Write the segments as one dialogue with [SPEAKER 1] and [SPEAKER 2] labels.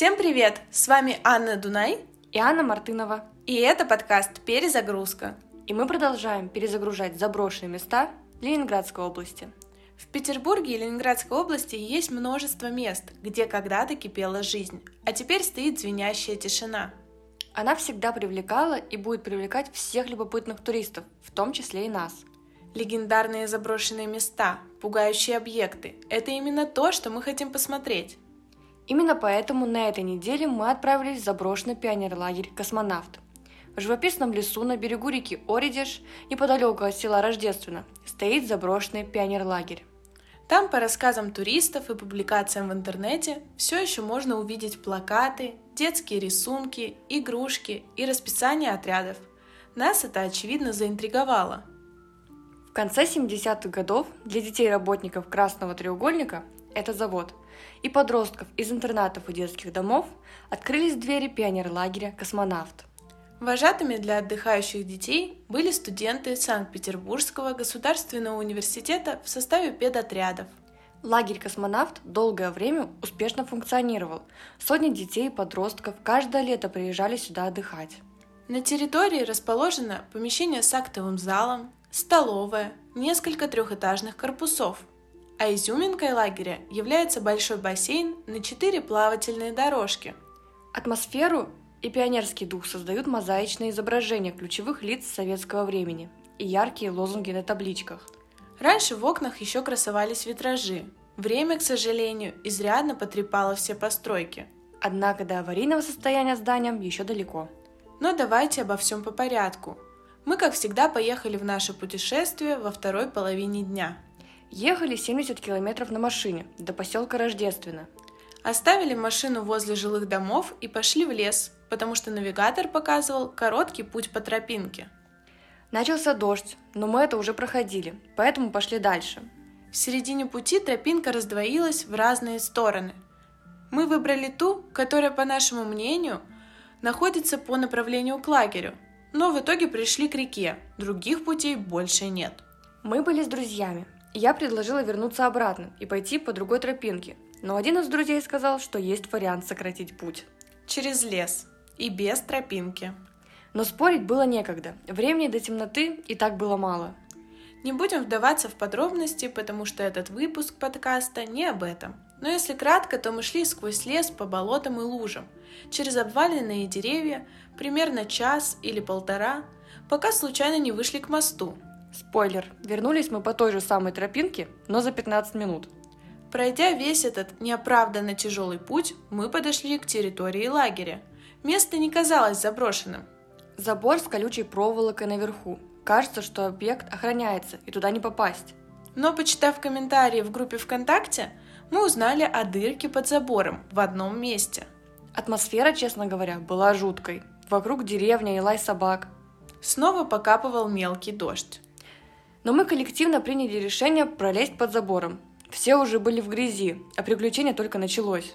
[SPEAKER 1] Всем привет! С вами Анна Дунай
[SPEAKER 2] и Анна Мартынова.
[SPEAKER 1] И это подкаст «Перезагрузка».
[SPEAKER 2] И мы продолжаем перезагружать заброшенные места Ленинградской области.
[SPEAKER 1] В Петербурге и Ленинградской области есть множество мест, где когда-то кипела жизнь, а теперь стоит звенящая тишина.
[SPEAKER 2] Она всегда привлекала и будет привлекать всех любопытных туристов, в том числе и нас.
[SPEAKER 1] Легендарные заброшенные места, пугающие объекты – это именно то, что мы хотим посмотреть.
[SPEAKER 2] Именно поэтому на этой неделе мы отправились в заброшенный пионерлагерь «Космонавт». В живописном лесу на берегу реки Оридиш, неподалеку от села Рождественно, стоит заброшенный пионерлагерь.
[SPEAKER 1] Там, по рассказам туристов и публикациям в интернете, все еще можно увидеть плакаты, детские рисунки, игрушки и расписание отрядов. Нас это, очевидно, заинтриговало.
[SPEAKER 2] В конце 70-х годов для детей работников Красного треугольника это завод, и подростков из интернатов и детских домов открылись двери пионерлагеря «Космонавт».
[SPEAKER 1] Вожатыми для отдыхающих детей были студенты Санкт-Петербургского государственного университета в составе педотрядов.
[SPEAKER 2] Лагерь «Космонавт» долгое время успешно функционировал. Сотни детей и подростков каждое лето приезжали сюда отдыхать.
[SPEAKER 1] На территории расположено помещение с актовым залом, столовая, несколько трехэтажных корпусов – а изюминкой лагеря является большой бассейн на четыре плавательные дорожки.
[SPEAKER 2] Атмосферу и пионерский дух создают мозаичные изображения ключевых лиц советского времени и яркие лозунги на табличках.
[SPEAKER 1] Раньше в окнах еще красовались витражи. Время, к сожалению, изрядно потрепало все постройки.
[SPEAKER 2] Однако до аварийного состояния зданием еще далеко.
[SPEAKER 1] Но давайте обо всем по порядку. Мы, как всегда, поехали в наше путешествие во второй половине дня –
[SPEAKER 2] Ехали 70 километров на машине до поселка Рождественно.
[SPEAKER 1] Оставили машину возле жилых домов и пошли в лес, потому что навигатор показывал короткий путь по тропинке.
[SPEAKER 2] Начался дождь, но мы это уже проходили, поэтому пошли дальше.
[SPEAKER 1] В середине пути тропинка раздвоилась в разные стороны. Мы выбрали ту, которая, по нашему мнению, находится по направлению к лагерю, но в итоге пришли к реке, других путей больше нет.
[SPEAKER 2] Мы были с друзьями, я предложила вернуться обратно и пойти по другой тропинке, но один из друзей сказал, что есть вариант сократить путь.
[SPEAKER 1] Через лес и без тропинки.
[SPEAKER 2] Но спорить было некогда, времени до темноты и так было мало.
[SPEAKER 1] Не будем вдаваться в подробности, потому что этот выпуск подкаста не об этом. Но если кратко, то мы шли сквозь лес по болотам и лужам, через обваленные деревья, примерно час или полтора, пока случайно не вышли к мосту,
[SPEAKER 2] Спойлер, вернулись мы по той же самой тропинке, но за 15 минут.
[SPEAKER 1] Пройдя весь этот неоправданно тяжелый путь, мы подошли к территории лагеря. Место не казалось заброшенным.
[SPEAKER 2] Забор с колючей проволокой наверху. Кажется, что объект охраняется, и туда не попасть.
[SPEAKER 1] Но, почитав комментарии в группе ВКонтакте, мы узнали о дырке под забором в одном месте.
[SPEAKER 2] Атмосфера, честно говоря, была жуткой. Вокруг деревня и лай собак.
[SPEAKER 1] Снова покапывал мелкий дождь.
[SPEAKER 2] Но мы коллективно приняли решение пролезть под забором. Все уже были в грязи, а приключение только началось.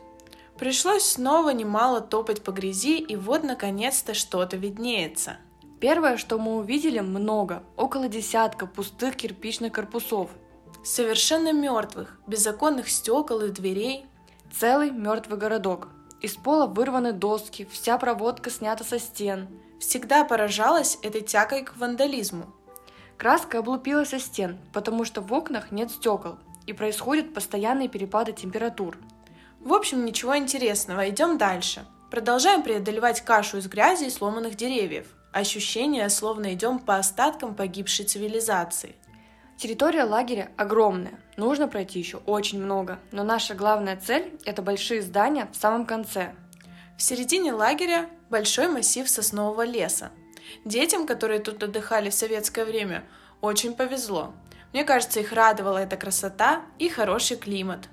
[SPEAKER 1] Пришлось снова немало топать по грязи, и вот наконец-то что-то виднеется.
[SPEAKER 2] Первое, что мы увидели, много, около десятка пустых кирпичных корпусов.
[SPEAKER 1] Совершенно мертвых, без законных стекол и дверей.
[SPEAKER 2] Целый мертвый городок. Из пола вырваны доски, вся проводка снята со стен.
[SPEAKER 1] Всегда поражалась этой тягой к вандализму.
[SPEAKER 2] Краска облупилась со стен, потому что в окнах нет стекол, и происходят постоянные перепады температур.
[SPEAKER 1] В общем, ничего интересного, идем дальше. Продолжаем преодолевать кашу из грязи и сломанных деревьев. Ощущение, словно идем по остаткам погибшей цивилизации.
[SPEAKER 2] Территория лагеря огромная, нужно пройти еще очень много, но наша главная цель – это большие здания в самом конце.
[SPEAKER 1] В середине лагеря большой массив соснового леса, Детям, которые тут отдыхали в советское время, очень повезло. Мне кажется, их радовала эта красота и хороший климат.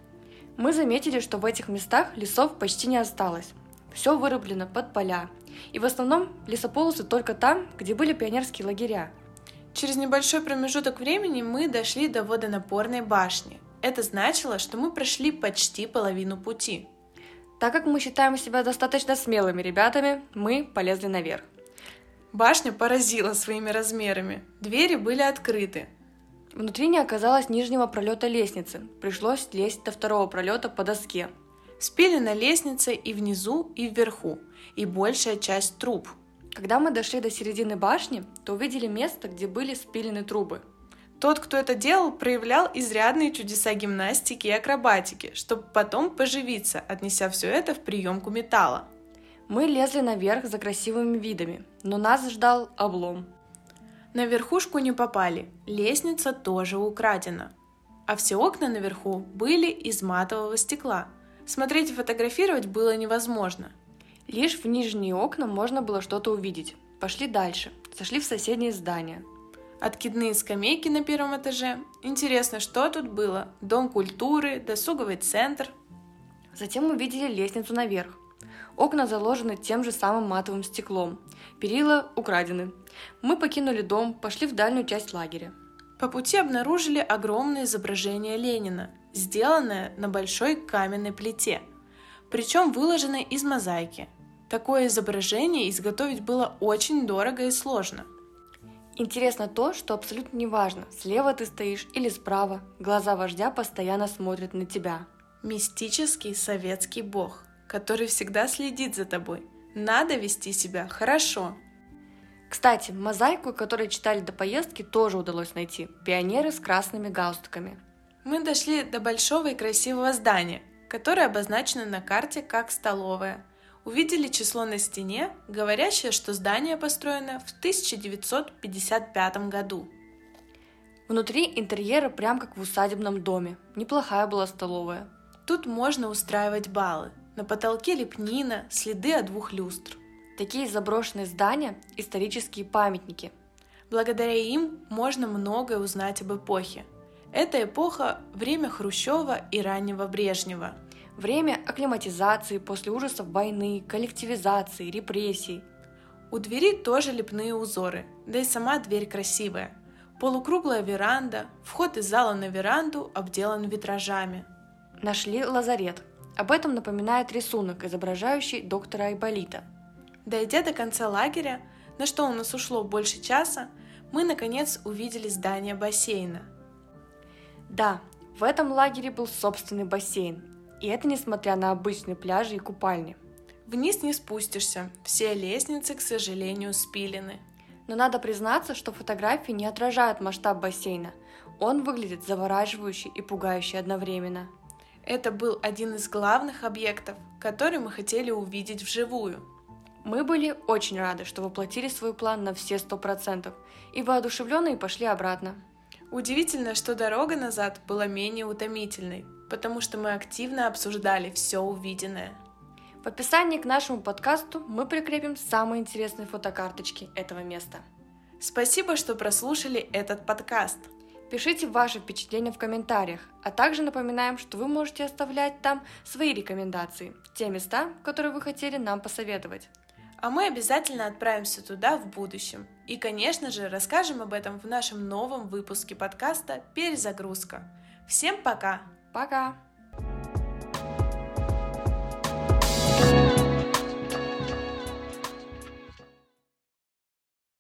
[SPEAKER 2] Мы заметили, что в этих местах лесов почти не осталось. Все вырублено под поля. И в основном лесополосы только там, где были пионерские лагеря.
[SPEAKER 1] Через небольшой промежуток времени мы дошли до водонапорной башни. Это значило, что мы прошли почти половину пути.
[SPEAKER 2] Так как мы считаем себя достаточно смелыми ребятами, мы полезли наверх.
[SPEAKER 1] Башня поразила своими размерами. Двери были открыты.
[SPEAKER 2] Внутри не оказалось нижнего пролета лестницы. Пришлось лезть до второго пролета по доске.
[SPEAKER 1] Спилена лестница и внизу, и вверху, и большая часть труб.
[SPEAKER 2] Когда мы дошли до середины башни, то увидели место, где были спилены трубы.
[SPEAKER 1] Тот, кто это делал, проявлял изрядные чудеса гимнастики и акробатики, чтобы потом поживиться, отнеся все это в приемку металла.
[SPEAKER 2] Мы лезли наверх за красивыми видами, но нас ждал облом.
[SPEAKER 1] На верхушку не попали, лестница тоже украдена. А все окна наверху были из матового стекла. Смотреть и фотографировать было невозможно.
[SPEAKER 2] Лишь в нижние окна можно было что-то увидеть. Пошли дальше, зашли в соседнее здание.
[SPEAKER 1] Откидные скамейки на первом этаже. Интересно, что тут было? Дом культуры, досуговый центр.
[SPEAKER 2] Затем увидели лестницу наверх. Окна заложены тем же самым матовым стеклом. Перила украдены. Мы покинули дом, пошли в дальнюю часть лагеря.
[SPEAKER 1] По пути обнаружили огромное изображение Ленина, сделанное на большой каменной плите, причем выложенное из мозаики. Такое изображение изготовить было очень дорого и сложно.
[SPEAKER 2] Интересно то, что абсолютно не важно, слева ты стоишь или справа, глаза вождя постоянно смотрят на тебя.
[SPEAKER 1] Мистический советский бог – который всегда следит за тобой. Надо вести себя хорошо.
[SPEAKER 2] Кстати, мозаику, которую читали до поездки, тоже удалось найти. Пионеры с красными галстуками.
[SPEAKER 1] Мы дошли до большого и красивого здания, которое обозначено на карте как столовая. Увидели число на стене, говорящее, что здание построено в 1955 году.
[SPEAKER 2] Внутри интерьера прям как в усадебном доме. Неплохая была столовая.
[SPEAKER 1] Тут можно устраивать балы, на потолке лепнина, следы от двух люстр.
[SPEAKER 2] Такие заброшенные здания – исторические памятники.
[SPEAKER 1] Благодаря им можно многое узнать об эпохе. Эта эпоха – время Хрущева и раннего Брежнева.
[SPEAKER 2] Время акклиматизации после ужасов войны, коллективизации, репрессий.
[SPEAKER 1] У двери тоже лепные узоры, да и сама дверь красивая. Полукруглая веранда, вход из зала на веранду обделан витражами.
[SPEAKER 2] Нашли лазарет – об этом напоминает рисунок, изображающий доктора Айболита.
[SPEAKER 1] Дойдя до конца лагеря, на что у нас ушло больше часа, мы наконец увидели здание бассейна.
[SPEAKER 2] Да, в этом лагере был собственный бассейн, и это несмотря на обычные пляжи и купальни.
[SPEAKER 1] Вниз не спустишься, все лестницы, к сожалению, спилены.
[SPEAKER 2] Но надо признаться, что фотографии не отражают масштаб бассейна. Он выглядит завораживающе и пугающе одновременно –
[SPEAKER 1] это был один из главных объектов, который мы хотели увидеть вживую.
[SPEAKER 2] Мы были очень рады, что воплотили свой план на все сто процентов, и воодушевленные пошли обратно.
[SPEAKER 1] Удивительно, что дорога назад была менее утомительной, потому что мы активно обсуждали все увиденное.
[SPEAKER 2] В описании к нашему подкасту мы прикрепим самые интересные фотокарточки этого места.
[SPEAKER 1] Спасибо, что прослушали этот подкаст.
[SPEAKER 2] Пишите ваши впечатления в комментариях, а также напоминаем, что вы можете оставлять там свои рекомендации, те места, которые вы хотели нам посоветовать.
[SPEAKER 1] А мы обязательно отправимся туда в будущем. И, конечно же, расскажем об этом в нашем новом выпуске подкаста «Перезагрузка». Всем пока!
[SPEAKER 2] Пока!